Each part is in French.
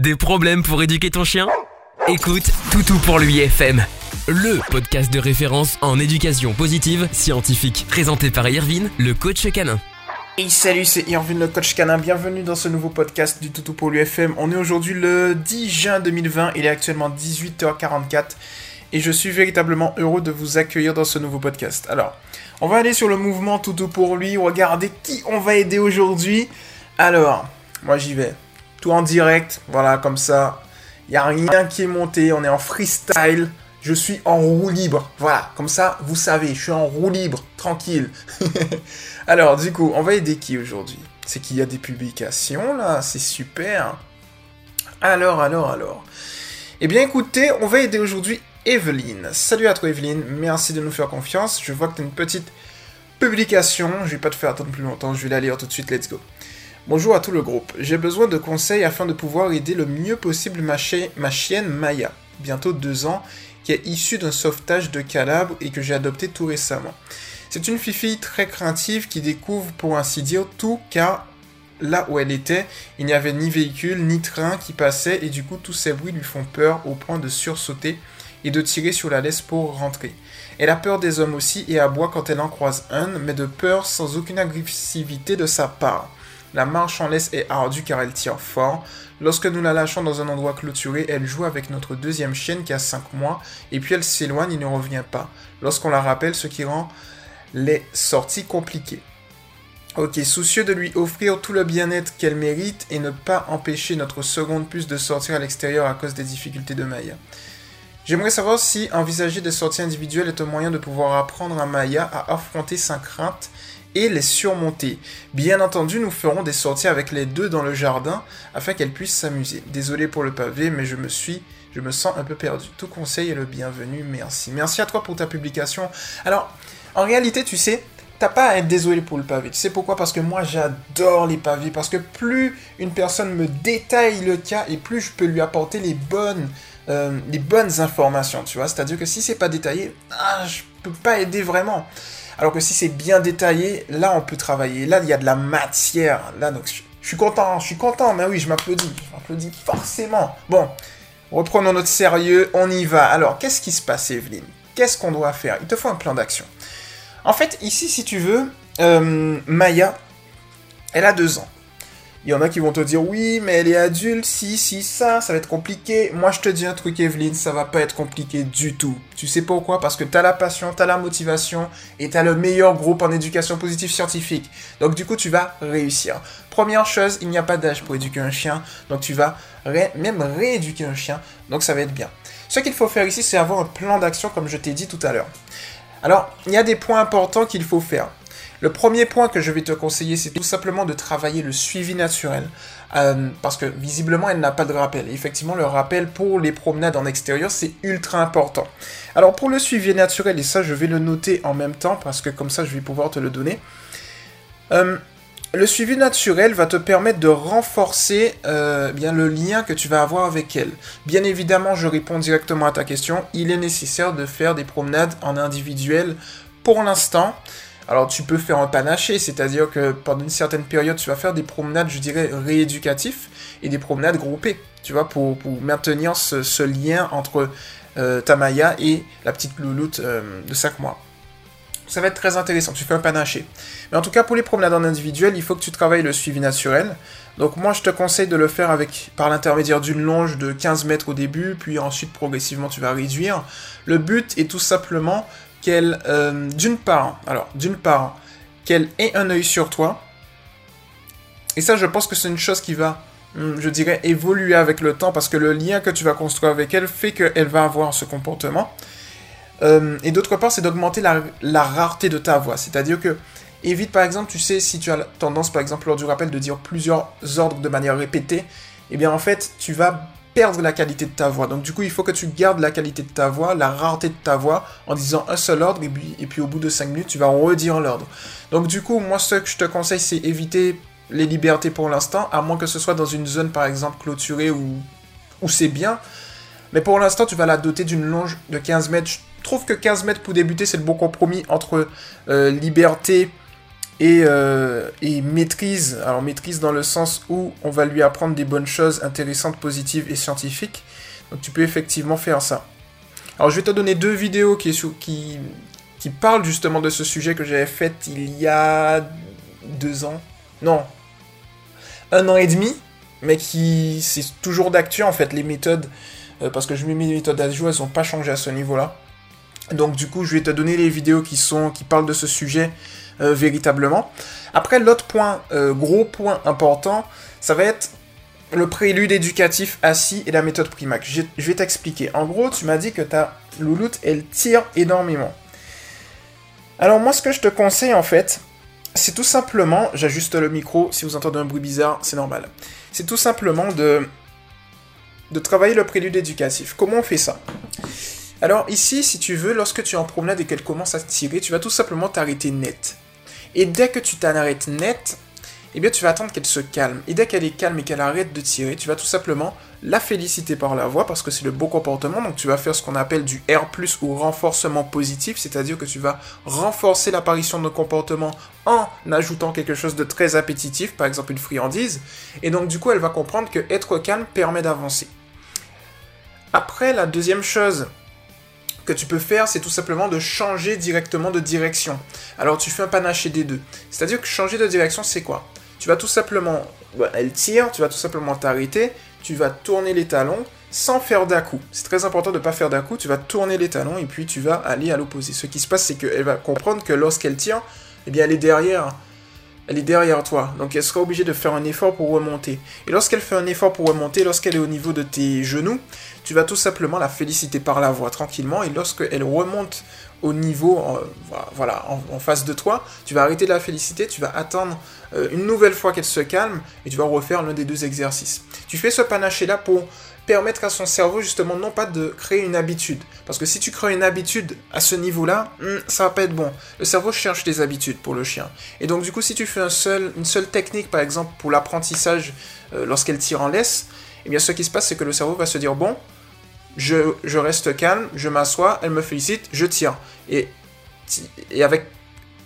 Des problèmes pour éduquer ton chien? Écoute Toutou pour lui FM, le podcast de référence en éducation positive scientifique, présenté par Irvine, le coach canin. Et salut, c'est Irvine le coach canin. Bienvenue dans ce nouveau podcast du Toutou pour l'UFM. On est aujourd'hui le 10 juin 2020. Il est actuellement 18h44 et je suis véritablement heureux de vous accueillir dans ce nouveau podcast. Alors, on va aller sur le mouvement Toutou pour lui. Regardez qui on va aider aujourd'hui. Alors, moi j'y vais. Tout en direct, voilà, comme ça. Il n'y a rien qui est monté, on est en freestyle. Je suis en roue libre. Voilà, comme ça, vous savez, je suis en roue libre, tranquille. Alors, du coup, on va aider qui aujourd'hui? C'est qu'il y a des publications là, c'est super. Alors, alors, alors. Eh bien, écoutez, on va aider aujourd'hui Evelyne. Salut à toi, Evelyne. Merci de nous faire confiance. Je vois que tu as une petite publication. Je vais pas te faire attendre plus longtemps. Je vais la lire tout de suite. Let's go. Bonjour à tout le groupe. J'ai besoin de conseils afin de pouvoir aider le mieux possible ma, chienne Maya, bientôt deux ans, qui est issue d'un sauvetage de Calabre et que j'ai adopté tout récemment. C'est une fille très craintive qui découvre, pour ainsi dire, tout car là où elle était, il n'y avait ni véhicule ni train qui passait et du coup tous ces bruits lui font peur au point de sursauter et de tirer sur la laisse pour rentrer. Elle a peur des hommes aussi et aboie quand elle en croise un, mais de peur sans aucune agressivité de sa part. La marche en laisse est ardue car elle tire fort. Lorsque nous la lâchons dans un endroit clôturé, elle joue avec notre deuxième chienne qui a 5 mois, et puis elle s'éloigne et ne revient pas. Lorsqu'on la rappelle, ce qui rend les sorties compliquées. Ok, soucieux de lui offrir tout le bien-être qu'elle mérite et ne pas empêcher notre seconde puce de sortir à l'extérieur à cause des difficultés de Maya. J'aimerais savoir si envisager des sorties individuelles est un moyen de pouvoir apprendre à Maya à affronter sa crainte et les surmonter. Bien entendu, nous ferons des sorties avec les deux dans le jardin afin qu'elles puissent s'amuser. Désolé pour le pavé, mais je me suis je me sens un peu perdu. Tout conseil est le bienvenu, merci. Merci à toi pour ta publication. Alors, en réalité, tu sais, t'as pas à être désolé pour le pavé. Tu sais pourquoi? Parce que moi, j'adore les pavés. Parce que plus une personne me détaille le cas et plus je peux lui apporter les bonnes, euh, les bonnes informations, tu vois. C'est-à-dire que si c'est pas détaillé, ah, je peux pas aider vraiment. Alors que si c'est bien détaillé, là on peut travailler. Là il y a de la matière. Là donc je, suis content, je suis content. Mais oui, je m'applaudis, je m'applaudis forcément. Bon, reprenons notre sérieux, on y va. Alors qu'est-ce qui se passe, Evelyne? Qu'est-ce qu'on doit faire? Il te faut un plan d'action. En fait, ici, si tu veux, euh, Maya, elle a deux ans. Il y en a qui vont te dire oui, mais elle est adulte, si, si, ça, ça va être compliqué. Moi, je te dis un truc, Evelyne, ça va pas être compliqué du tout. Tu sais pourquoi? Parce que t'as la passion, t'as la motivation et t'as le meilleur groupe en éducation positive scientifique. Donc, du coup, tu vas réussir. Première chose, il n'y a pas d'âge pour éduquer un chien. Donc, tu vas même rééduquer un chien. Donc, ça va être bien. Ce qu'il faut faire ici, c'est avoir un plan d'action, comme je t'ai dit tout à l'heure. Alors, il y a des points importants qu'il faut faire. Le premier point que je vais te conseiller, c'est tout simplement de travailler le suivi naturel. Euh, parce que visiblement, elle n'a pas de rappel. Effectivement, le rappel pour les promenades en extérieur, c'est ultra important. Alors pour le suivi naturel, et ça je vais le noter en même temps, parce que comme ça je vais pouvoir te le donner. Euh, le suivi naturel va te permettre de renforcer euh, bien le lien que tu vas avoir avec elle. Bien évidemment, je réponds directement à ta question. Il est nécessaire de faire des promenades en individuel pour l'instant. Alors tu peux faire un panaché, c'est-à-dire que pendant une certaine période, tu vas faire des promenades, je dirais, rééducatifs et des promenades groupées, tu vois, pour, maintenir ce, lien entre euh, Tamaya et la petite louloute euh, de 5 mois. Ça va être très intéressant, tu fais un panaché. Mais en tout cas, pour les promenades en individuel, il faut que tu travailles le suivi naturel. Donc moi, je te conseille de le faire avec, par l'intermédiaire d'une longe de 15 mètres au début, puis ensuite, progressivement, tu vas réduire. Le but est tout simplement qu'elle, euh, d'une part, alors, d'une part, qu'elle ait un œil sur toi. Et ça, je pense que c'est une chose qui va, hum, je dirais, évoluer avec le temps parce que le lien que tu vas construire avec elle fait qu'elle va avoir ce comportement. Euh, et d'autre part, c'est d'augmenter la, rareté de ta voix. C'est-à-dire que, évite par exemple, tu sais, si tu as tendance par exemple lors du rappel de dire plusieurs ordres de manière répétée, eh bien en fait, tu vas perdre la qualité de ta voix. Donc du coup, il faut que tu gardes la qualité de ta voix, la rareté de ta voix, en disant un seul ordre, et puis, au bout de 5 minutes, tu vas redire l'ordre. Donc du coup, moi, ce que je te conseille, c'est éviter les libertés pour l'instant, à moins que ce soit dans une zone, par exemple, clôturée où, où c'est bien. Mais pour l'instant, tu vas la doter d'une longe de 15 mètres. Je trouve que 15 mètres pour débuter, c'est le bon compromis entre euh, liberté et, euh, et maîtrise. Alors maîtrise dans le sens où on va lui apprendre des bonnes choses intéressantes, positives et scientifiques. Donc tu peux effectivement faire ça. Alors je vais te donner deux vidéos qui parlent justement de ce sujet que j'avais fait il y a deux ans. Non, un an et demi, mais qui c'est toujours d'actu en fait les méthodes euh, parce que je mets mes méthodes à jour, elles n'ont pas changé à ce niveau-là. Donc du coup, je vais te donner les vidéos qui sont qui parlent de ce sujet euh, véritablement. Après, l'autre point, euh, gros point important, ça va être le prélude éducatif assis et la méthode Primac. Je, vais t'expliquer. En gros, tu m'as dit que ta louloute, elle tire énormément. Alors moi, ce que je te conseille en fait, c'est tout simplement, j'ajuste le micro, si vous entendez un bruit bizarre, c'est normal. C'est tout simplement de, de travailler le prélude éducatif. Comment on fait ça? Alors ici, si tu veux, lorsque tu es en promenade et qu'elle commence à tirer, tu vas tout simplement t'arrêter net. Et dès que tu t'arrêtes net, eh bien tu vas attendre qu'elle se calme. Et dès qu'elle est calme et qu'elle arrête de tirer, tu vas tout simplement la féliciter par la voix parce que c'est le beau comportement. Donc tu vas faire ce qu'on appelle du R+, ou renforcement positif, c'est-à-dire que tu vas renforcer l'apparition de nos comportements en ajoutant quelque chose de très appétitif, par exemple une friandise. Et donc du coup, elle va comprendre que être calme permet d'avancer. Après, la deuxième chose que tu peux faire, c'est tout simplement de changer directement de direction. Alors tu fais un panaché des deux. C'est-à-dire que changer de direction, c'est quoi? Tu vas tout simplement, bah, elle tire, tu vas tout simplement t'arrêter, tu vas tourner les talons sans faire d'un coup. C'est très important de ne pas faire d'un coup, tu vas tourner les talons et puis tu vas aller à l'opposé. Ce qui se passe, c'est qu'elle va comprendre que lorsqu'elle tire, eh bien elle est derrière elle est derrière toi. Donc elle sera obligée de faire un effort pour remonter. Et lorsqu'elle fait un effort pour remonter, lorsqu'elle est au niveau de tes genoux, tu vas tout simplement la féliciter par la voix tranquillement. Et lorsqu'elle remonte au niveau, euh, voilà, en, face de toi, tu vas arrêter de la féliciter, tu vas attendre euh, une nouvelle fois qu'elle se calme et tu vas refaire l'un des deux exercices. Tu fais ce panaché là pour permettre à son cerveau justement non pas de créer une habitude. Parce que si tu crées une habitude à ce niveau-là, hmm, ça va pas être bon. Le cerveau cherche des habitudes pour le chien. Et donc du coup, si tu fais une seule technique, par exemple, pour l'apprentissage euh, lorsqu'elle tire en laisse, eh bien ce qui se passe, c'est que le cerveau va se dire, bon, je, reste calme, je m'assois, elle me félicite, je tire. Et, avec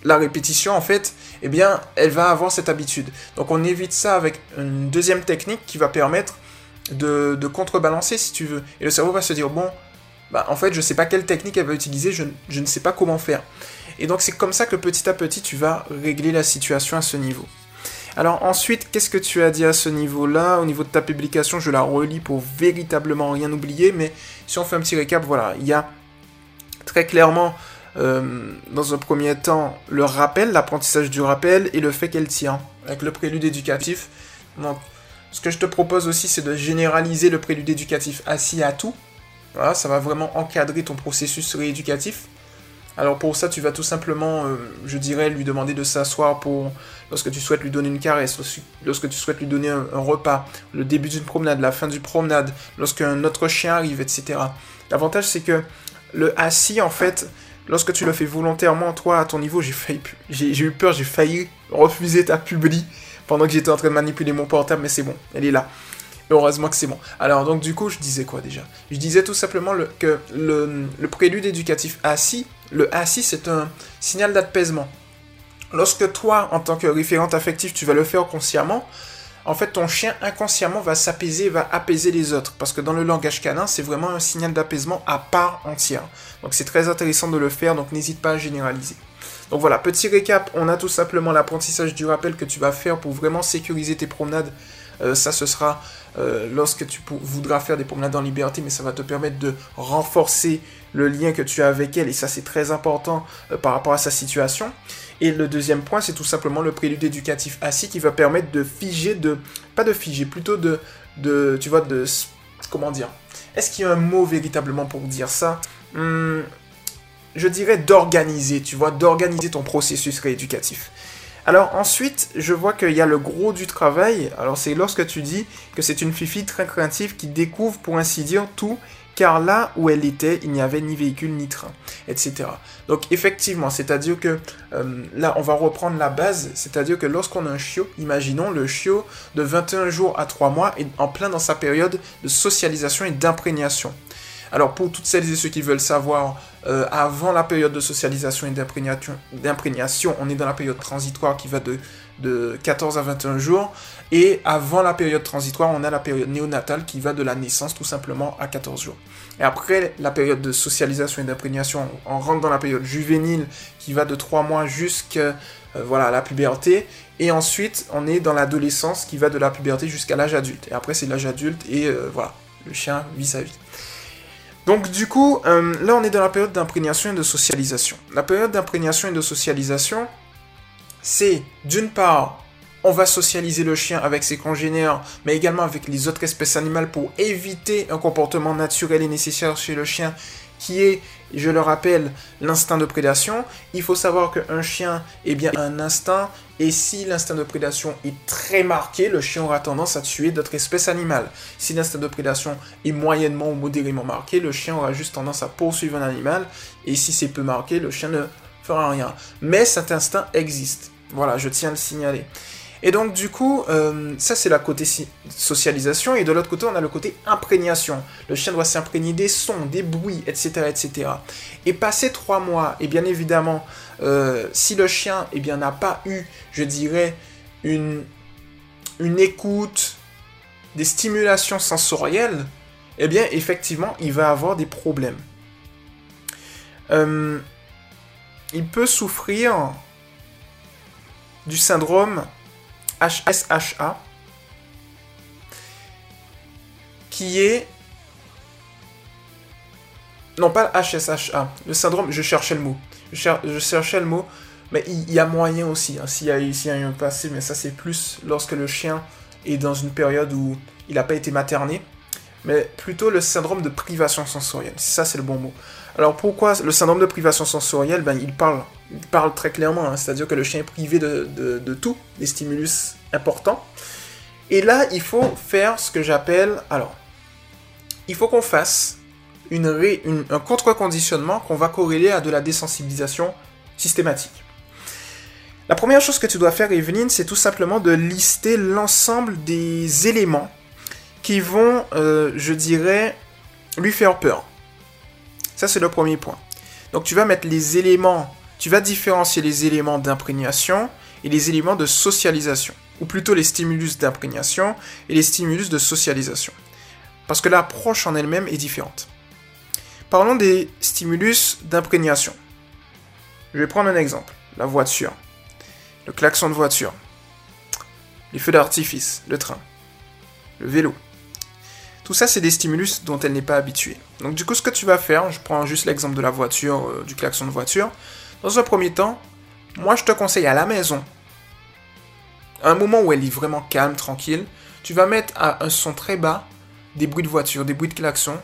la répétition, en fait, eh bien, elle va avoir cette habitude. Donc on évite ça avec une deuxième technique qui va permettre de, contrebalancer si tu veux. Et le cerveau va se dire, bon, bah en fait je sais pas quelle technique elle va utiliser, je ne sais pas comment faire. Et donc c'est comme ça que petit à petit tu vas régler la situation à ce niveau. Alors ensuite, qu'est-ce que tu as dit à ce niveau-là? Au niveau de ta publication, je la relis pour véritablement rien oublier, mais si on fait un petit récap, voilà, il y a très clairement, euh, dans un premier temps, le rappel, l'apprentissage du rappel et le fait qu'elle tient, avec le prélude éducatif. Donc ce que je te propose aussi, c'est de généraliser le prélude éducatif assis à tout. Voilà, ça va vraiment encadrer ton processus rééducatif. Alors pour ça, tu vas tout simplement, euh, je dirais, lui demander de s'asseoir pour lorsque tu souhaites lui donner une caresse, lorsque tu souhaites lui donner un, repas, le début d'une promenade, la fin d'une promenade, lorsqu'un autre chien arrive, etc. L'avantage, c'est que le assis, en fait, lorsque tu le fais volontairement, toi, à ton niveau, j'ai j'ai eu peur, j'ai failli refuser ta publi pendant que j'étais en train de manipuler mon portable, mais c'est bon, elle est là. Heureusement que c'est bon. Alors donc du coup, je disais quoi déjà? Je disais tout simplement que le, prélude éducatif assis, le assis c'est un signal d'apaisement. Lorsque toi, en tant que référente affective, tu vas le faire consciemment, en fait ton chien inconsciemment va s'apaiser, va apaiser les autres. Parce que dans le langage canin, c'est vraiment un signal d'apaisement à part entière. Donc c'est très intéressant de le faire, donc n'hésite pas à généraliser. Donc voilà, petit récap, on a tout simplement l'apprentissage du rappel que tu vas faire pour vraiment sécuriser tes promenades. Euh, ça, ce sera euh, lorsque tu voudras faire des promenades en liberté, mais ça va te permettre de renforcer le lien que tu as avec elle, et ça c'est très important euh, par rapport à sa situation. Et le deuxième point, c'est tout simplement le prélude éducatif assis qui va permettre de figer, de pas de figer, plutôt de, de tu vois, de comment dire? Est-ce qu'il y a un mot véritablement pour dire ça? Hmm, je dirais, d'organiser, tu vois, d'organiser ton processus rééducatif. Alors ensuite, je vois qu'il y a le gros du travail. Alors c'est lorsque tu dis que c'est une fille très créative qui découvre, pour ainsi dire, tout, car là où elle était, il n'y avait ni véhicule ni train, etc. Donc effectivement, c'est-à-dire que euh, là, on va reprendre la base, c'est-à-dire que lorsqu'on a un chiot, imaginons le chiot de 21 jours à 3 mois est en plein dans sa période de socialisation et d'imprégnation. Alors pour toutes celles et ceux qui veulent savoir, euh, avant la période de socialisation et d'imprégnation, on est dans la période transitoire qui va de, de 14 à 21 jours. Et avant la période transitoire, on a la période néonatale qui va de la naissance tout simplement à 14 jours. Et après la période de socialisation et d'imprégnation, on rentre dans la période juvénile qui va de 3 mois jusqu'à euh, la puberté. Et ensuite, on est dans l'adolescence qui va de la puberté jusqu'à l'âge adulte. Et après, c'est l'âge adulte et euh, voilà, le chien vit sa vie. Donc du coup, euh, là on est dans la période d'imprégnation et de socialisation. La période d'imprégnation et de socialisation, c'est d'une part, on va socialiser le chien avec ses congénères, mais également avec les autres espèces animales pour éviter un comportement naturel et nécessaire chez le chien qui est, je le rappelle, l'instinct de prédation. Il faut savoir qu'un chien est bien un instinct, et si l'instinct de prédation est très marqué, le chien aura tendance à tuer d'autres espèces animales. Si l'instinct de prédation est moyennement ou modérément marqué, le chien aura juste tendance à poursuivre un animal, et si c'est peu marqué, le chien ne fera rien. Mais cet instinct existe. Voilà, je tiens à le signaler. Et donc du coup, euh, ça c'est la côté socialisation, et de l'autre côté on a le côté imprégnation. Le chien doit s'imprégner des sons, des bruits, etc. etc. Et passer trois mois, et bien évidemment, euh, si le chien eh n'a pas eu, je dirais, une, une écoute, des stimulations sensorielles, eh bien effectivement il va avoir des problèmes. Euh, il peut souffrir du syndrome HSHA, qui est... Non, pas HSHA, le syndrome, je cherchais le mot. Je, cherchais le mot, mais il, y a moyen aussi, hein, s'il y, a eu un passé, mais ça c'est plus lorsque le chien est dans une période où il n'a pas été materné, mais plutôt le syndrome de privation sensorielle. Ça c'est le bon mot. Alors pourquoi le syndrome de privation sensorielle ben, il, parle, très clairement, hein. c'est-à-dire que le chien est privé de, tout, des stimulus importants. Et là, il faut faire ce que j'appelle... Alors, il faut qu'on fasse un contre-conditionnement qu'on va corréler à de la désensibilisation systématique. La première chose que tu dois faire, Evelyn, c'est tout simplement de lister l'ensemble des éléments qui vont, euh, je dirais, lui faire peur. Ça, c'est le premier point. Donc, tu vas mettre les éléments, tu vas différencier les éléments d'imprégnation et les éléments de socialisation. Ou plutôt les stimulus d'imprégnation et les stimulus de socialisation. Parce que l'approche en elle-même est différente. Parlons des stimulus d'imprégnation. Je vais prendre un exemple. La voiture. Le klaxon de voiture. Les feux d'artifice. Le train. Le vélo. Tout ça, c'est des stimulus dont elle n'est pas habituée. Donc du coup, ce que tu vas faire, je prends juste l'exemple de la voiture, euh, du klaxon de voiture. Dans un premier temps, moi je te conseille à la maison, à un moment où elle est vraiment calme, tranquille, tu vas mettre à un son très bas des bruits de voiture, des bruits de klaxon.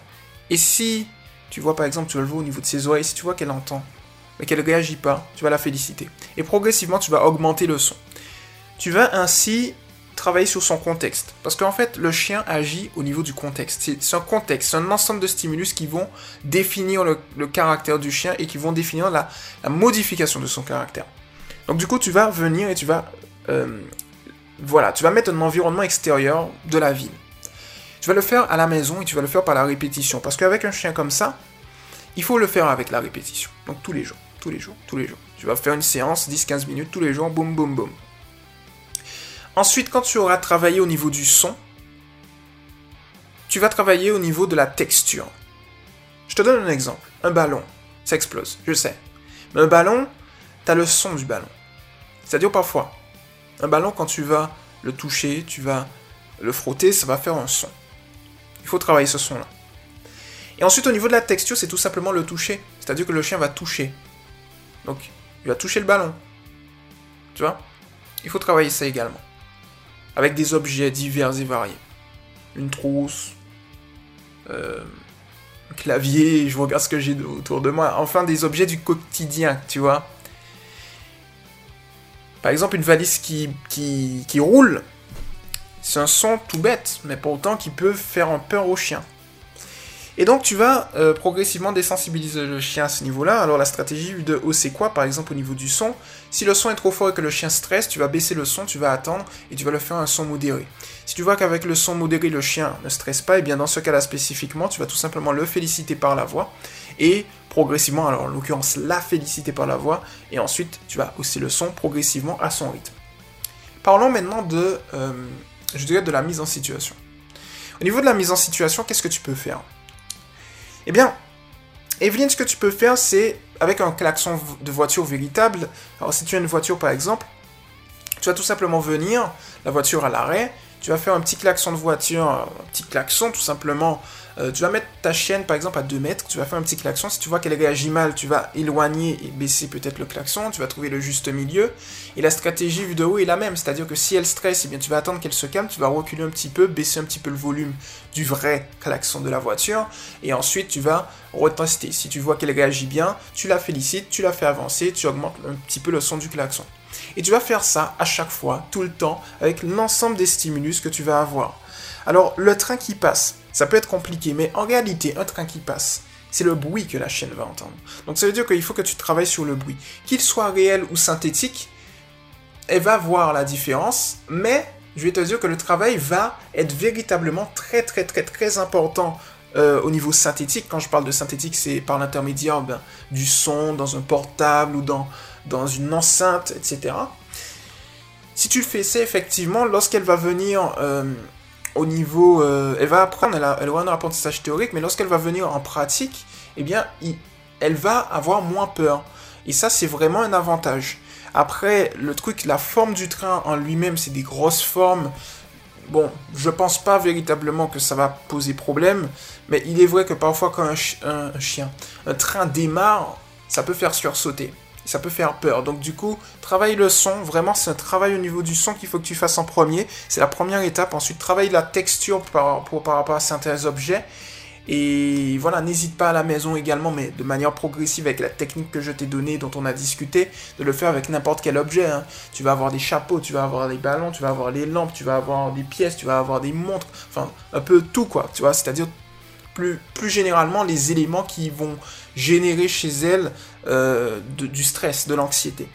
Et si tu vois par exemple, tu le voir au niveau de ses oreilles, si tu vois qu'elle entend, mais qu'elle ne réagit pas, tu vas la féliciter. Et progressivement, tu vas augmenter le son. Tu vas ainsi travailler sur son contexte. Parce qu'en fait, le chien agit au niveau du contexte. C'est un contexte, c'est un ensemble de stimulus qui vont définir le, caractère du chien et qui vont définir la, modification de son caractère. Donc du coup, tu vas venir et tu vas... Euh, voilà, tu vas mettre un environnement extérieur de la ville. Tu vas le faire à la maison et tu vas le faire par la répétition. Parce qu'avec un chien comme ça, il faut le faire avec la répétition. Donc tous les jours, tous les jours, tous les jours. Tu vas faire une séance 10-15 minutes tous les jours, boum, boum, boum. Ensuite, quand tu auras travaillé au niveau du son, tu vas travailler au niveau de la texture. Je te donne un exemple. Un ballon, ça explose, je sais. Mais un ballon, tu as le son du ballon. C'est-à-dire parfois, un ballon, quand tu vas le toucher, tu vas le frotter, ça va faire un son. Il faut travailler ce son-là. Et ensuite, au niveau de la texture, c'est tout simplement le toucher. C'est-à-dire que le chien va toucher. Donc, il va toucher le ballon. Tu vois? Il faut travailler ça également avec des objets divers et variés. Une trousse, euh, un clavier, je regarde ce que j'ai autour de moi. Enfin, des objets du quotidien, tu vois. Par exemple, une valise qui, qui, roule, c'est un son tout bête, mais pourtant qui peut faire un peur au chien. Et donc tu vas euh, progressivement désensibiliser le chien à ce niveau-là. Alors la stratégie de haut c'est quoi? Par exemple au niveau du son. Si le son est trop fort et que le chien stresse, tu vas baisser le son, tu vas attendre et tu vas le faire un son modéré. Si tu vois qu'avec le son modéré le chien ne stresse pas, et eh bien dans ce cas-là spécifiquement, tu vas tout simplement le féliciter par la voix et progressivement, alors en l'occurrence la féliciter par la voix et ensuite tu vas hausser le son progressivement à son rythme. Parlons maintenant de, euh, je dirais, de la mise en situation. Au niveau de la mise en situation, qu'est-ce que tu peux faire? Eh bien, Evelyne, ce que tu peux faire, c'est avec un klaxon de voiture véritable. Alors, si tu as une voiture, par exemple, tu vas tout simplement venir, la voiture à l'arrêt, tu vas faire un petit klaxon de voiture, un petit klaxon tout simplement. Euh, tu vas mettre ta chienne par exemple à 2 mètres, tu vas faire un petit klaxon. Si tu vois qu'elle réagit mal, tu vas éloigner et baisser peut-être le klaxon, tu vas trouver le juste milieu. Et la stratégie vue de haut est la même, c'est-à-dire que si elle stresse, eh tu vas attendre qu'elle se calme, tu vas reculer un petit peu, baisser un petit peu le volume du vrai klaxon de la voiture, et ensuite tu vas retester. Si tu vois qu'elle réagit bien, tu la félicites, tu la fais avancer, tu augmentes un petit peu le son du klaxon. Et tu vas faire ça à chaque fois, tout le temps, avec l'ensemble des stimulus que tu vas avoir. Alors, le train qui passe, ça peut être compliqué, mais en réalité, un train qui passe, c'est le bruit que la chienne va entendre. Donc ça veut dire qu'il faut que tu travailles sur le bruit. Qu'il soit réel ou synthétique, elle va voir la différence, mais je vais te dire que le travail va être véritablement très très très très important euh, au niveau synthétique. Quand je parle de synthétique, c'est par l'intermédiaire ben, du son dans un portable ou dans une enceinte, etc. Si tu le fais, c'est effectivement, lorsqu'elle va venir euh, au niveau... Euh, elle va apprendre, elle, a, elle aura un apprentissage théorique, mais lorsqu'elle va venir en pratique, eh bien, elle va avoir moins peur. Et ça, c'est vraiment un avantage. Après, le truc, la forme du train en lui-même, c'est des grosses formes. Bon, je pense pas véritablement que ça va poser problème, mais il est vrai que parfois quand un chien, un train démarre, ça peut faire sursauter ça peut faire peur. Donc du coup, travaille le son, vraiment c'est un travail au niveau du son qu'il faut que tu fasses en premier. C'est la première étape. Ensuite, travaille la texture par, rapport à certains objets. Et voilà, n'hésite pas à la maison également, mais de manière progressive avec la technique que je t'ai donnée, dont on a discuté, de le faire avec n'importe quel objet. Hein. Tu vas avoir des chapeaux, tu vas avoir des ballons, tu vas avoir les lampes, tu vas avoir des pièces, tu vas avoir des montres, enfin un peu tout quoi, tu vois, c'est-à-dire plus, plus généralement les éléments qui vont générer chez elle euh, du stress, de l'anxiété.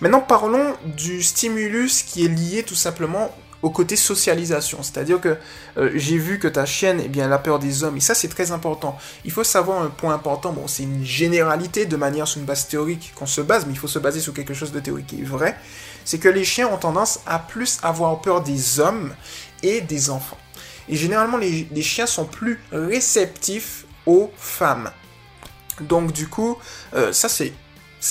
Maintenant, parlons du stimulus qui est lié tout simplement au côté socialisation. C'est-à-dire que euh, j'ai vu que ta chienne, eh bien, elle a peur des hommes. Et ça, c'est très important. Il faut savoir un point important. Bon, c'est une généralité de manière sur une base théorique qu'on se base, mais il faut se baser sur quelque chose de théorique qui est vrai. C'est que les chiens ont tendance à plus avoir peur des hommes et des enfants. Et généralement, les, chiens sont plus réceptifs aux femmes. Donc du coup, euh, ça c'est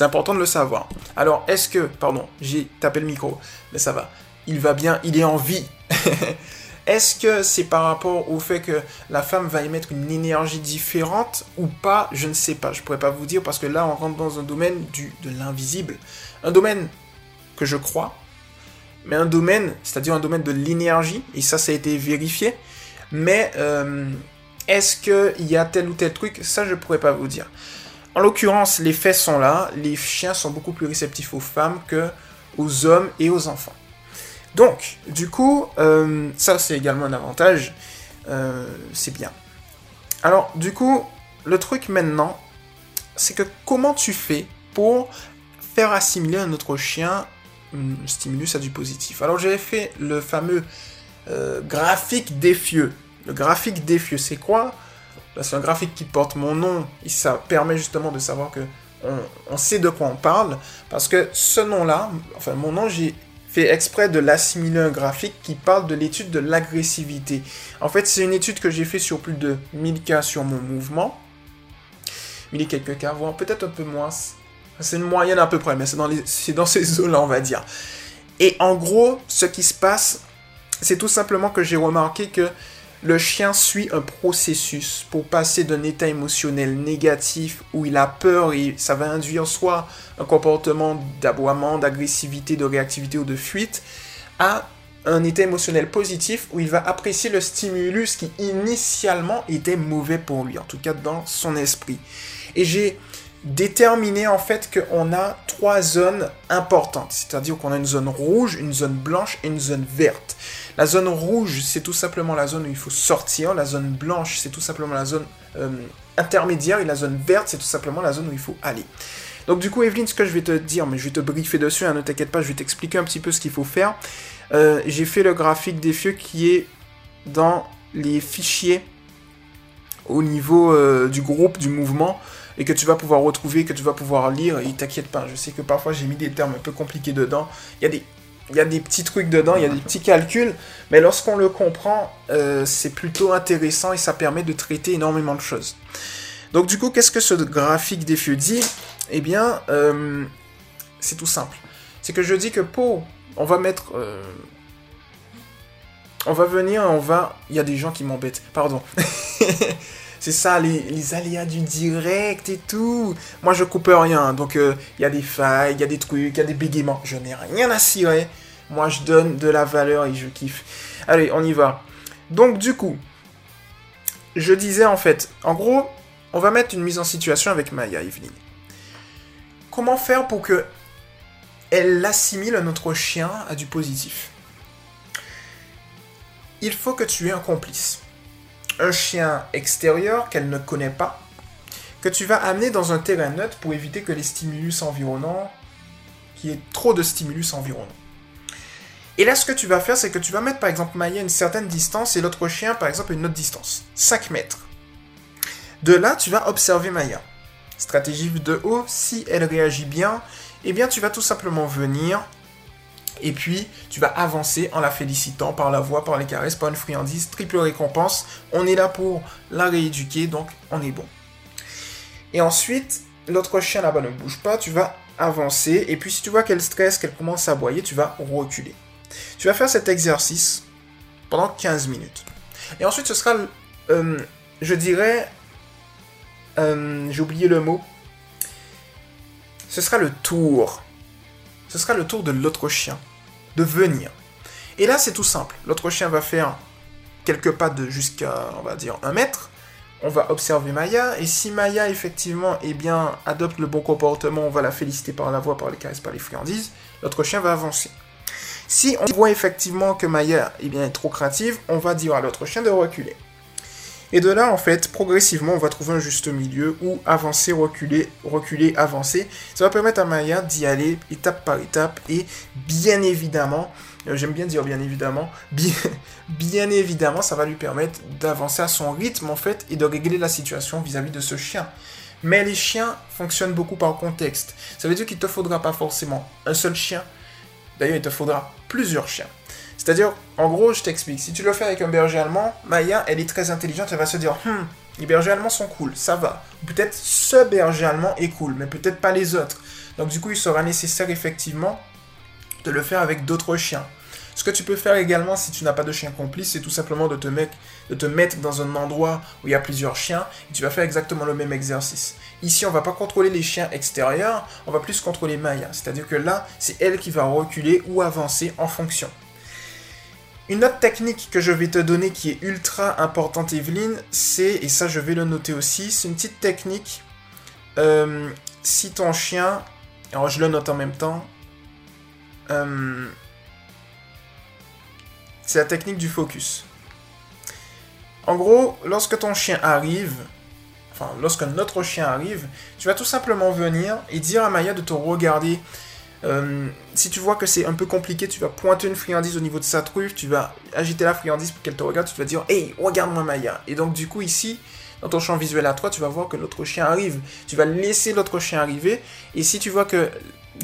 important de le savoir. Alors, est-ce que, pardon, j'ai tapé le micro, mais ça va. Il va bien, il est en vie. est-ce que c'est par rapport au fait que la femme va émettre une énergie différente ou pas? Je ne sais pas. Je pourrais pas vous dire parce que là, on rentre dans un domaine du, de l'invisible. Un domaine que je crois, mais un domaine, c'est-à-dire un domaine de l'énergie, et ça, ça a été vérifié. Mais euh, est-ce qu'il y a tel ou tel truc? Ça, je pourrais pas vous dire. En l'occurrence, les faits sont là. Les chiens sont beaucoup plus réceptifs aux femmes que aux hommes et aux enfants. Donc, du coup, euh, ça c'est également un avantage. Euh, c'est bien. Alors, du coup, le truc maintenant, c'est que comment tu fais pour faire assimiler un autre chien un stimulus à du positif? Alors j'avais fait le fameux euh, graphique défieux. Le graphique défieux, c'est quoi? Bah, C'est un graphique qui porte mon nom et ça permet justement de savoir que on, sait de quoi on parle. Parce que ce nom-là, enfin mon nom, j'ai fait exprès de l'assimiler un graphique qui parle de l'étude de l'agressivité. En fait, c'est une étude que j'ai fait sur plus de 1000 cas sur mon mouvement. 1000 et quelques cas, voire peut-être un peu moins. C'est une moyenne à peu près, mais c'est dans, dans ces eaux-là, on va dire. Et en gros, ce qui se passe, c'est tout simplement que j'ai remarqué que le chien suit un processus pour passer d'un état émotionnel négatif où il a peur et ça va induire soit un comportement d'aboiement, d'agressivité, de réactivité ou de fuite, à un état émotionnel positif où il va apprécier le stimulus qui initialement était mauvais pour lui, en tout cas dans son esprit. Et j'ai déterminer en fait qu'on a trois zones importantes. C'est-à-dire qu'on a une zone rouge, une zone blanche et une zone verte. La zone rouge, c'est tout simplement la zone où il faut sortir. La zone blanche, c'est tout simplement la zone euh, intermédiaire. Et la zone verte, c'est tout simplement la zone où il faut aller. Donc du coup, Evelyne, ce que je vais te dire, mais je vais te briefer dessus, hein, ne t'inquiète pas, je vais t'expliquer un petit peu ce qu'il faut faire. Euh, j'ai fait le graphique des feux qui est dans les fichiers au niveau euh, du groupe, du mouvement et que tu vas pouvoir retrouver, que tu vas pouvoir lire. Et t'inquiète pas, je sais que parfois j'ai mis des termes un peu compliqués dedans. Il y a des, il y a des petits trucs dedans, il y a des petits calculs, mais lorsqu'on le comprend, euh, c'est plutôt intéressant et ça permet de traiter énormément de choses. Donc du coup, qu'est-ce que ce graphique des feux dit Eh bien, euh, c'est tout simple. C'est que je dis que pour... On va mettre... Euh, on va venir, on va... Il y a des gens qui m'embêtent, pardon. C'est ça, les, aléas du direct et tout. Moi, je coupe rien. Donc, il euh, y a des failles, il y a des trucs, il y a des bégaiements. Je n'ai rien à cirer. Moi, je donne de la valeur et je kiffe. Allez, on y va. Donc, du coup, je disais en fait, en gros, on va mettre une mise en situation avec Maya Evelyn. Comment faire pour que elle assimile notre chien à du positif? Il faut que tu aies un complice un chien extérieur qu'elle ne connaît pas, que tu vas amener dans un terrain neutre pour éviter que les stimulus environnants, qu'il y ait trop de stimulus environnants. Et là, ce que tu vas faire, c'est que tu vas mettre par exemple Maya à une certaine distance et l'autre chien, par exemple, une autre distance, 5 mètres. De là, tu vas observer Maya. Stratégie de haut, si elle réagit bien, eh bien, tu vas tout simplement venir et puis, tu vas avancer en la félicitant par la voix, par les caresses, par une friandise, triple récompense. On est là pour la rééduquer, donc on est bon. Et ensuite, l'autre chien là-bas ne bouge pas, tu vas avancer. Et puis, si tu vois qu'elle stresse, qu'elle commence à aboyer, tu vas reculer. Tu vas faire cet exercice pendant 15 minutes. Et ensuite, ce sera, euh, je dirais, euh, j'ai oublié le mot, ce sera le tour. Ce sera le tour de l'autre chien venir. Et là, c'est tout simple. L'autre chien va faire quelques pas de jusqu'à, on va dire, un mètre. On va observer Maya, et si Maya, effectivement, eh bien, adopte le bon comportement, on va la féliciter par la voix, par les caresses, par les friandises, l'autre chien va avancer. Si on voit effectivement que Maya eh bien, est trop craintive, on va dire à l'autre chien de reculer. Et de là, en fait, progressivement, on va trouver un juste milieu où avancer, reculer, reculer, avancer. Ça va permettre à Maya d'y aller étape par étape et bien évidemment, euh, j'aime bien dire bien évidemment, bien, évidemment, ça va lui permettre d'avancer à son rythme en fait et de régler la situation vis-à-vis -vis de ce chien. Mais les chiens fonctionnent beaucoup par contexte. Ça veut dire qu'il te faudra pas forcément un seul chien. D'ailleurs, il te faudra plusieurs chiens. C'est-à-dire, en gros, je t'explique. Si tu le fais avec un berger allemand, Maya, elle est très intelligente, elle va se dire, hmm, les bergers allemands sont cool, ça va. Peut-être ce berger allemand est cool, mais peut-être pas les autres. Donc du coup, il sera nécessaire effectivement de le faire avec d'autres chiens. Ce que tu peux faire également si tu n'as pas de chien complice, c'est tout simplement de te, mettre, dans un endroit où il y a plusieurs chiens et tu vas faire exactement le même exercice. Ici, on va pas contrôler les chiens extérieurs, on va plus contrôler Maya. C'est-à-dire que là, c'est elle qui va reculer ou avancer en fonction. Une autre technique que je vais te donner qui est ultra importante, Evelyne, c'est, et ça je vais le noter aussi, c'est une petite technique. Euh, si ton chien, alors je le note en même temps, euh, c'est la technique du focus. En gros, lorsque ton chien arrive, enfin lorsqu'un autre chien arrive, tu vas tout simplement venir et dire à Maya de te regarder euh, si tu vois que c'est un peu compliqué, tu vas pointer une friandise au niveau de sa truffe, tu vas agiter la friandise pour qu'elle te regarde, tu vas dire Hey, regarde-moi Maya. Et donc, du coup, ici, dans ton champ visuel à toi, tu vas voir que l'autre chien arrive. Tu vas laisser l'autre chien arriver. Et si tu vois que,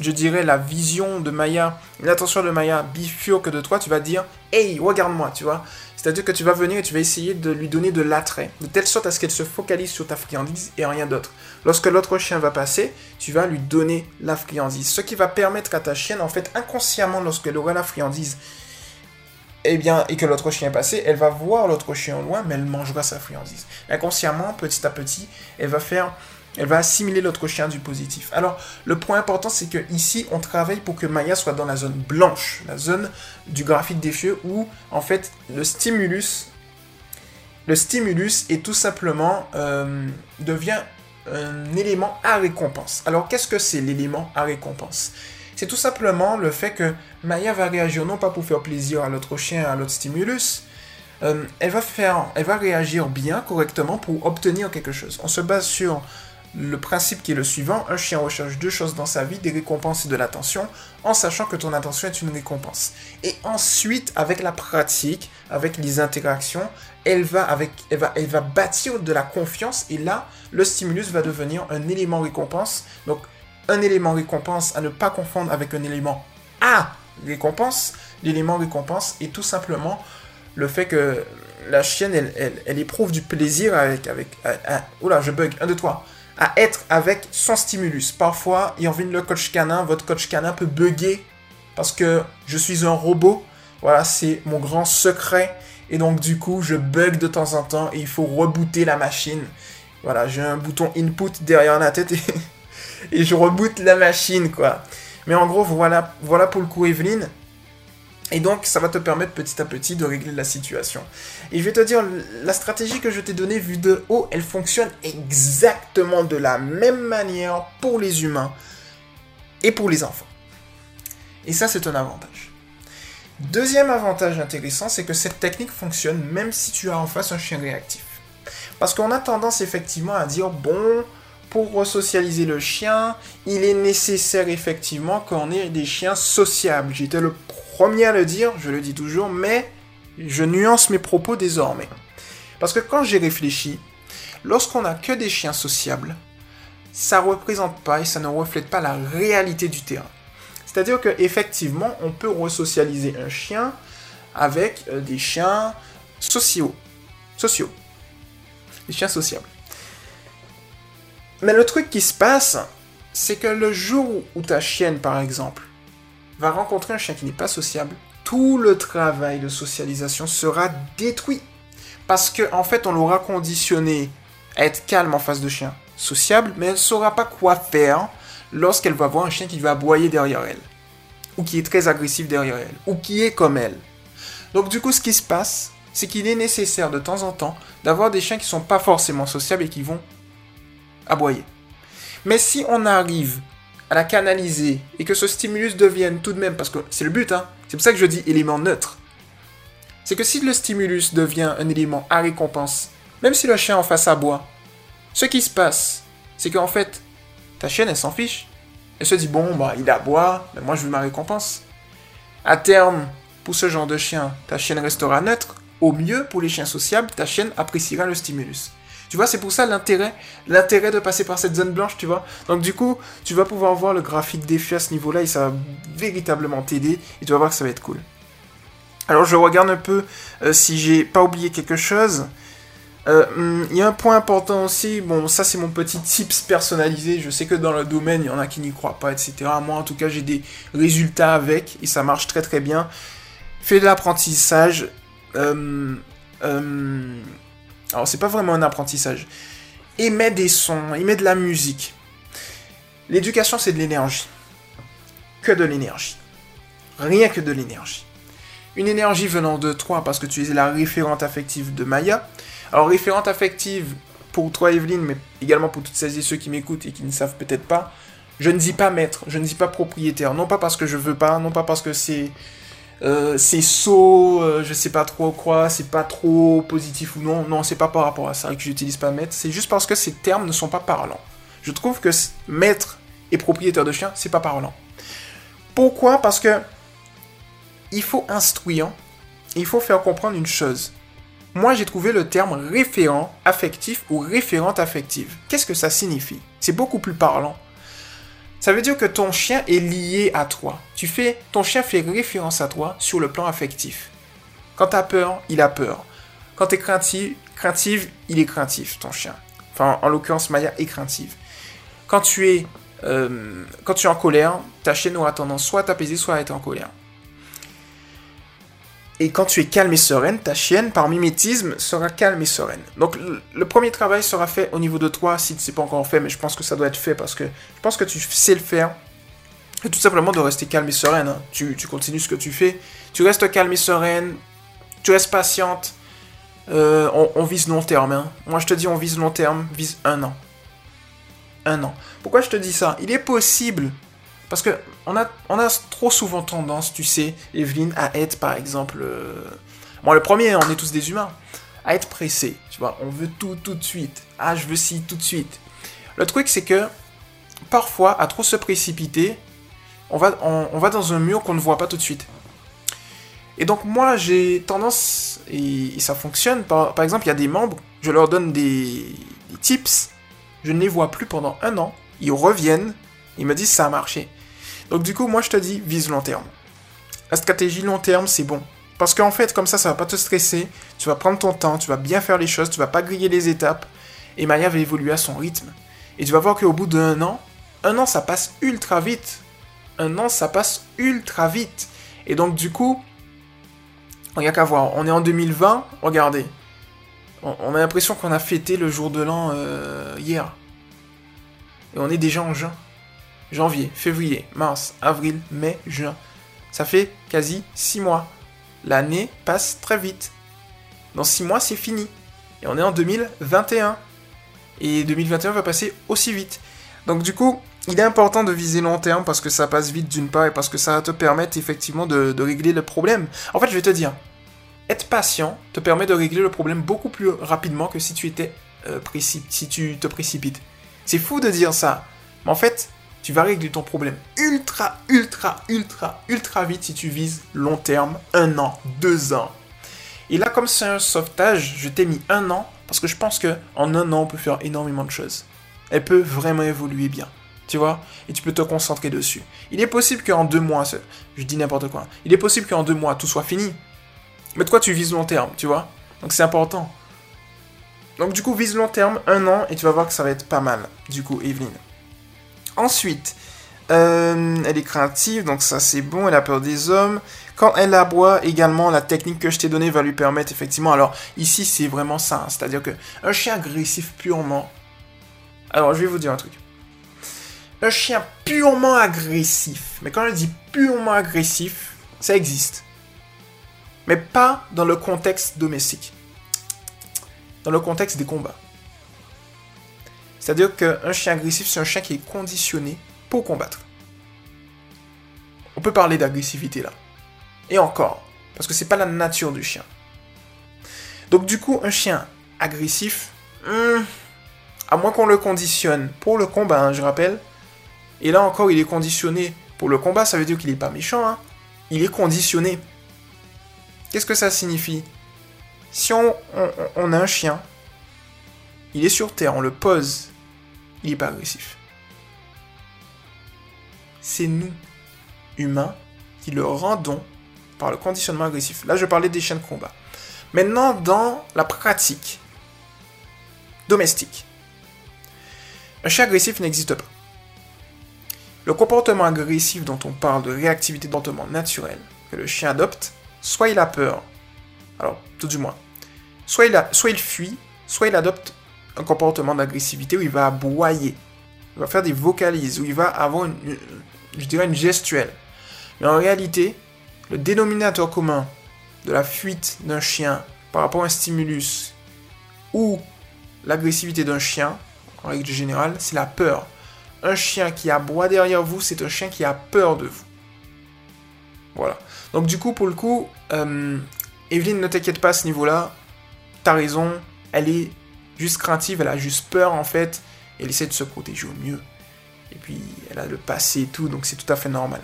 je dirais, la vision de Maya, l'attention de Maya bifurque de toi, tu vas dire Hey, regarde-moi, tu vois. C'est-à-dire que tu vas venir et tu vas essayer de lui donner de l'attrait, de telle sorte à ce qu'elle se focalise sur ta friandise et rien d'autre. Lorsque l'autre chien va passer, tu vas lui donner la friandise. Ce qui va permettre à ta chienne, en fait, inconsciemment, lorsqu'elle aura la friandise, eh bien, et que l'autre chien est passé, elle va voir l'autre chien au loin, mais elle mangera sa friandise. Inconsciemment, petit à petit, elle va faire elle va assimiler l'autre chien du positif. Alors, le point important, c'est que ici, on travaille pour que Maya soit dans la zone blanche, la zone du graphique des fieux où, en fait, le stimulus, le stimulus est tout simplement euh, devient un élément à récompense. Alors qu'est-ce que c'est l'élément à récompense? C'est tout simplement le fait que Maya va réagir non pas pour faire plaisir à l'autre chien, à l'autre stimulus, euh, elle, va faire, elle va réagir bien, correctement pour obtenir quelque chose. On se base sur le principe qui est le suivant, un chien recherche deux choses dans sa vie, des récompenses et de l'attention, en sachant que ton attention est une récompense. Et ensuite, avec la pratique, avec les interactions, elle va, avec, elle va, elle va bâtir de la confiance, et là, le stimulus va devenir un élément récompense. Donc, un élément récompense à ne pas confondre avec un élément à récompense. L'élément récompense est tout simplement le fait que la chienne, elle, elle, éprouve du plaisir avec... avec oula, je bug. Un, deux, trois à être avec son stimulus. Parfois, Irvine le coach canin, votre coach canin peut bugger parce que je suis un robot. Voilà, c'est mon grand secret. Et donc, du coup, je bug de temps en temps et il faut rebooter la machine. Voilà, j'ai un bouton input derrière la tête et, je reboot la machine, quoi. Mais en gros, voilà, voilà pour le coup, Evelyne. Et donc, ça va te permettre petit à petit de régler la situation. Et je vais te dire, la stratégie que je t'ai donnée vue de haut, elle fonctionne exactement de la même manière pour les humains et pour les enfants. Et ça, c'est un avantage. Deuxième avantage intéressant, c'est que cette technique fonctionne même si tu as en face un chien réactif. Parce qu'on a tendance effectivement à dire, bon, pour resocialiser le chien, il est nécessaire effectivement qu'on ait des chiens sociables. J'étais le premier à le dire, je le dis toujours, mais je nuance mes propos désormais. Parce que quand j'ai réfléchi, lorsqu'on n'a que des chiens sociables, ça ne représente pas et ça ne reflète pas la réalité du terrain. C'est-à-dire qu'effectivement, on peut resocialiser un chien avec euh, des chiens sociaux. Sociaux. Des chiens sociables. Mais le truc qui se passe, c'est que le jour où ta chienne, par exemple, va rencontrer un chien qui n'est pas sociable, tout le travail de socialisation sera détruit. Parce qu'en en fait, on l'aura conditionné à être calme en face de chien sociable, mais elle ne saura pas quoi faire lorsqu'elle va voir un chien qui va aboyer derrière elle. Ou qui est très agressif derrière elle. Ou qui est comme elle. Donc du coup, ce qui se passe, c'est qu'il est nécessaire de temps en temps d'avoir des chiens qui ne sont pas forcément sociables et qui vont aboyer. Mais si on arrive à la canaliser et que ce stimulus devienne tout de même, parce que c'est le but, hein, c'est pour ça que je dis élément neutre, c'est que si le stimulus devient un élément à récompense, même si le chien en face aboie, ce qui se passe, c'est qu'en fait, ta chienne, elle s'en fiche. Elle se dit, bon, bah, il aboie, mais moi, je veux ma récompense. À terme, pour ce genre de chien, ta chienne restera neutre. Au mieux, pour les chiens sociables, ta chienne appréciera le stimulus. Tu vois, c'est pour ça l'intérêt, l'intérêt de passer par cette zone blanche, tu vois. Donc du coup, tu vas pouvoir voir le graphique défi à ce niveau-là et ça va véritablement t'aider et tu vas voir que ça va être cool. Alors je regarde un peu euh, si j'ai pas oublié quelque chose. Euh, hmm, il y a un point important aussi, bon ça c'est mon petit tips personnalisé, je sais que dans le domaine il y en a qui n'y croient pas, etc. Moi en tout cas j'ai des résultats avec et ça marche très très bien. Fais de l'apprentissage. Euh, euh alors c'est pas vraiment un apprentissage. met des sons, met de la musique. L'éducation c'est de l'énergie. Que de l'énergie. Rien que de l'énergie. Une énergie venant de toi parce que tu es la référente affective de Maya. Alors référente affective pour toi Evelyne, mais également pour toutes celles et ceux qui m'écoutent et qui ne savent peut-être pas. Je ne dis pas maître, je ne dis pas propriétaire. Non pas parce que je veux pas, non pas parce que c'est euh, c'est saut, euh, je sais pas trop quoi, c'est pas trop positif ou non. Non, c'est pas par rapport à ça que j'utilise pas maître, c'est juste parce que ces termes ne sont pas parlants. Je trouve que maître et propriétaire de chien, c'est pas parlant. Pourquoi? Parce que il faut instruire, il faut faire comprendre une chose. Moi, j'ai trouvé le terme référent affectif ou référente affective. Qu'est-ce que ça signifie? C'est beaucoup plus parlant. Ça veut dire que ton chien est lié à toi. Tu fais, ton chien fait référence à toi sur le plan affectif. Quand tu as peur, il a peur. Quand tu es craintive, il est craintif, ton chien. Enfin, en l'occurrence, Maya est craintive. Quand tu es, euh, quand tu es en colère, ta chienne aura tendance soit à t'apaiser, soit à être en colère. Et quand tu es calme et sereine, ta chienne, par mimétisme, sera calme et sereine. Donc le, premier travail sera fait au niveau de toi, si ce n'est pas encore fait, mais je pense que ça doit être fait parce que je pense que tu sais le faire. Et tout simplement de rester calme et sereine. Hein. Tu, continues ce que tu fais. Tu restes calme et sereine. Tu restes patiente. Euh, on, vise long terme. Hein. Moi je te dis on vise long terme, vise un an. un an. Pourquoi je te dis ça? Il est possible, parce que on a, on a trop souvent tendance, tu sais, Evelyne, à être par exemple... Euh, moi le premier, on est tous des humains, à être pressé, tu vois, on veut tout tout de suite. Ah, je veux ci tout de suite. Le truc, c'est que parfois, à trop se précipiter, on va, on, va dans un mur qu'on ne voit pas tout de suite. Et donc moi, j'ai tendance, et, ça fonctionne, par, par, exemple, il y a des membres, je leur donne des, tips, je ne les vois plus pendant un an, ils reviennent, ils me disent ça a marché. Donc du coup, moi je te dis, vise long terme. La stratégie long terme, c'est bon. Parce qu'en fait, comme ça, ça va pas te stresser, tu vas prendre ton temps, tu vas bien faire les choses, tu vas pas griller les étapes, et Maya va évoluer à son rythme. Et tu vas voir qu'au bout d'un an, un an ça passe ultra vite. Un an ça passe ultra vite. Et donc du coup, il n'y a qu'à voir. On est en 2020, regardez. On, a l'impression qu'on a fêté le jour de l'an euh, hier. Et on est déjà en juin. Janvier, février, mars, avril, mai, juin. Ça fait quasi 6 mois. L'année passe très vite. Dans 6 mois, c'est fini. Et on est en 2021. Et 2021 va passer aussi vite. Donc du coup, il est important de viser long terme parce que ça passe vite d'une part et parce que ça va te permettre effectivement de, régler le problème. En fait, je vais te dire, être patient te permet de régler le problème beaucoup plus rapidement que si tu étais euh, si tu te précipites. C'est fou de dire ça, mais en fait, tu vas régler ton problème ultra, ultra, ultra, ultra vite si tu vises long terme, un an, deux ans. Et là, comme c'est un sauvetage, je t'ai mis un an parce que je pense que en un an, on peut faire énormément de choses. Elle peut vraiment évoluer bien. Tu vois Et tu peux te concentrer dessus. Il est possible qu'en deux mois, je dis n'importe quoi, il est possible qu'en deux mois, tout soit fini. Mais toi, tu vises long terme, tu vois Donc c'est important. Donc du coup, vise long terme, un an, et tu vas voir que ça va être pas mal, du coup, Evelyne. Ensuite, euh, elle est craintive, donc ça c'est bon, elle a peur des hommes. Quand elle aboie, également, la technique que je t'ai donnée va lui permettre, effectivement, alors ici c'est vraiment ça, hein. c'est-à-dire que un chien agressif purement... Alors je vais vous dire un truc. Un chien purement agressif, mais quand je dis purement agressif, ça existe. Mais pas dans le contexte domestique. Dans le contexte des combats. C'est-à-dire qu'un chien agressif, c'est un chien qui est conditionné pour combattre. On peut parler d'agressivité là. Et encore, parce que c'est pas la nature du chien. Donc du coup, un chien agressif, hmm, à moins qu'on le conditionne pour le combat, hein, je rappelle. Et là encore, il est conditionné pour le combat, ça veut dire qu'il n'est pas méchant. Hein. Il est conditionné. Qu'est-ce que ça signifie? Si on, on, a un chien, il est sur terre, on le pose, il n'est pas agressif. C'est nous, humains, qui le rendons par le conditionnement agressif. Là, je parlais des chiens de combat. Maintenant, dans la pratique domestique, un chien agressif n'existe pas. Le comportement agressif dont on parle de réactivité de comportement naturel que le chien adopte, soit il a peur, alors tout du moins, soit il fuit, soit il adopte un comportement d'agressivité où il va aboyer, il va faire des vocalises, où il va avoir une, je dirais une gestuelle. Mais en réalité, le dénominateur commun de la fuite d'un chien par rapport à un stimulus ou l'agressivité d'un chien, en règle générale, c'est la peur. Un chien qui aboie derrière vous, c'est un chien qui a peur de vous. Voilà. Donc du coup, pour le coup, euh, Evelyne, ne t'inquiète pas à ce niveau-là. T'as raison, elle est juste craintive, elle a juste peur en fait. Elle essaie de se protéger au mieux. Et puis, elle a le passé et tout, donc c'est tout à fait normal.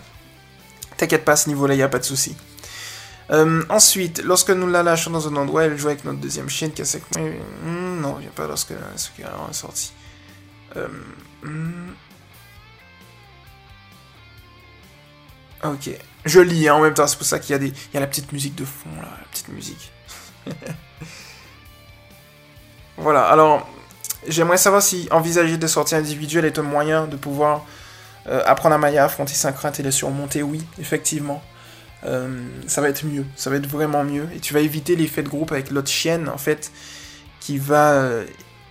T'inquiète pas à ce niveau-là, il n'y a pas de souci. Euh, ensuite, lorsque nous la lâchons dans un endroit, elle joue avec notre deuxième chienne qui a sec. Hmm, non, il n'y a pas lorsque ce qui est sorti. Euh, hmm. Ok. Je lis hein, en même temps, c'est pour ça qu'il y, a des... il y a la petite musique de fond, là, la petite musique. voilà, alors, j'aimerais savoir si envisager des sorties individuelles est un moyen de pouvoir euh, apprendre à Maya affronter sa crainte et les surmonter, oui, effectivement. Euh, ça va être mieux, ça va être vraiment mieux. Et tu vas éviter l'effet de groupe avec l'autre chienne, en fait, qui va euh,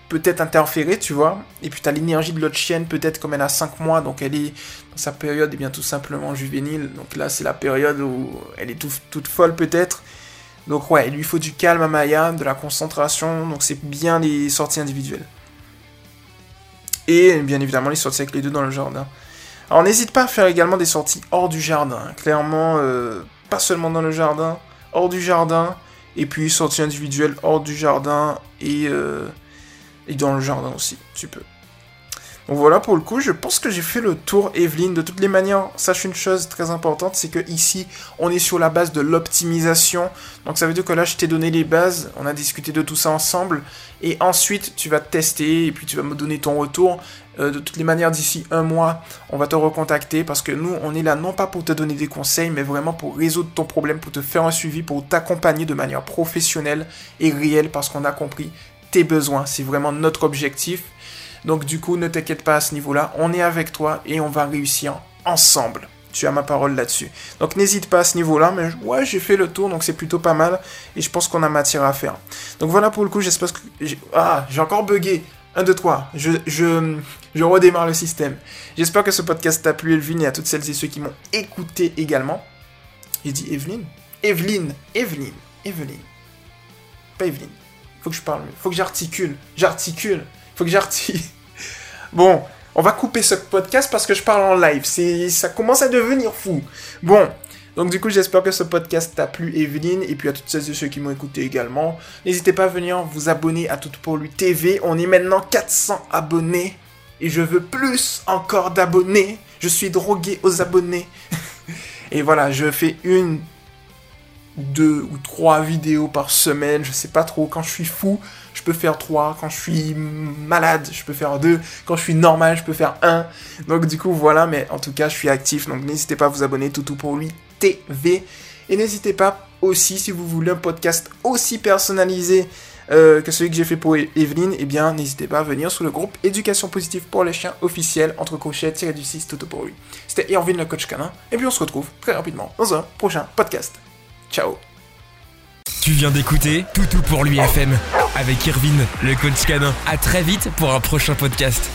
peut-être interférer, tu vois. Et puis tu as l'énergie de l'autre chienne, peut-être comme elle a 5 mois, donc elle est dans sa période, et eh bien tout simplement juvénile. Donc là, c'est la période où elle est toute folle, peut-être. Donc ouais, il lui faut du calme à Maya, de la concentration, donc c'est bien les sorties individuelles. Et bien évidemment les sorties avec les deux dans le jardin. Alors n'hésite pas à faire également des sorties hors du jardin. Clairement, euh, pas seulement dans le jardin, hors du jardin. Et puis sorties individuelles hors du jardin et, euh, et dans le jardin aussi, tu peux. Donc voilà, pour le coup, je pense que j'ai fait le tour, Evelyne. De toutes les manières, sache une chose très importante, c'est que ici, on est sur la base de l'optimisation. Donc ça veut dire que là, je t'ai donné les bases, on a discuté de tout ça ensemble, et ensuite, tu vas tester, et puis tu vas me donner ton retour. Euh, de toutes les manières, d'ici un mois, on va te recontacter, parce que nous, on est là non pas pour te donner des conseils, mais vraiment pour résoudre ton problème, pour te faire un suivi, pour t'accompagner de manière professionnelle et réelle, parce qu'on a compris tes besoins. C'est vraiment notre objectif. Donc du coup, ne t'inquiète pas à ce niveau-là, on est avec toi et on va réussir ensemble. Tu as ma parole là-dessus. Donc n'hésite pas à ce niveau-là, mais ouais, j'ai fait le tour, donc c'est plutôt pas mal. Et je pense qu'on a matière à faire. Donc voilà pour le coup, j'espère que... Ah, j'ai encore bugué. Un, deux, trois. Je, je, je redémarre le système. J'espère que ce podcast t'a plu, Evelyne, et à toutes celles et ceux qui m'ont écouté également. J'ai dit Evelyne? Evelyne, Evelyne, Evelyne. Pas Evelyne. Faut que je parle. Faut que j'articule. J'articule. Faut que j'articule. Bon, on va couper ce podcast parce que je parle en live. C'est, ça commence à devenir fou. Bon. Donc du coup, j'espère que ce podcast t'a plu, Evelyne, et puis à toutes celles et ceux qui m'ont écouté également. N'hésitez pas à venir vous abonner à Tout pour lui TV. On est maintenant 400 abonnés, et je veux plus encore d'abonnés. Je suis drogué aux abonnés. et voilà, je fais une, deux ou trois vidéos par semaine. Je sais pas trop. Quand je suis fou, je peux faire 3. Quand je suis malade, je peux faire 2. Quand je suis normal, je peux faire 1. Donc du coup, voilà, mais en tout cas, je suis actif. Donc n'hésitez pas à vous abonner, tout pour lui, TV. Et n'hésitez pas aussi, si vous voulez un podcast aussi personnalisé euh, que celui que j'ai fait pour Evelyne, eh bien, n'hésitez pas à venir sur le groupe Éducation Positive pour les chiens officiel entre crochets, tiré du 6, tout pour lui. C'était Irvine, le coach canin. Et puis on se retrouve très rapidement dans un prochain podcast. Ciao tu viens d'écouter Toutou pour lui FM avec Irvine, le coach canin. À très vite pour un prochain podcast.